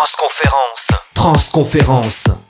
Transconférence. Transconférence.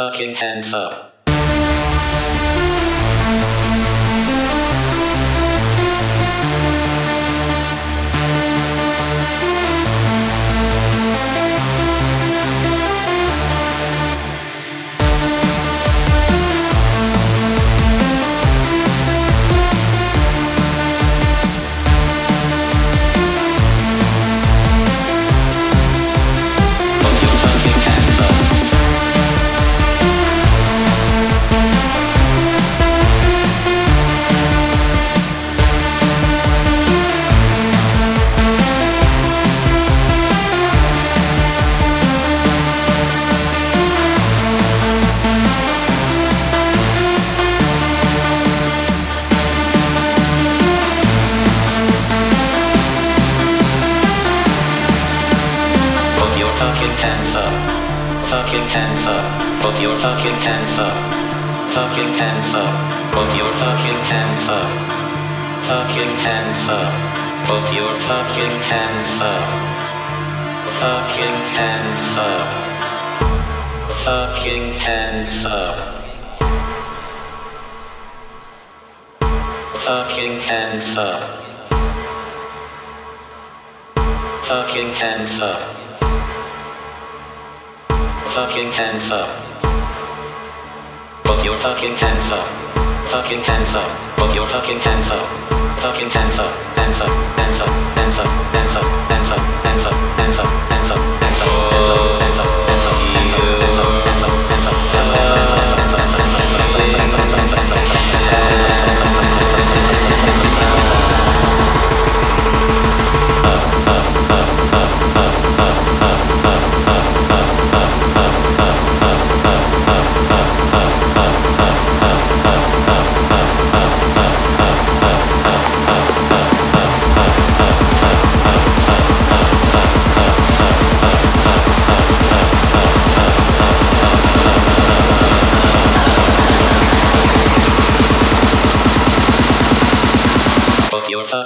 fucking hands up.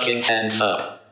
fucking hands up.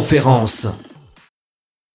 Transconférence.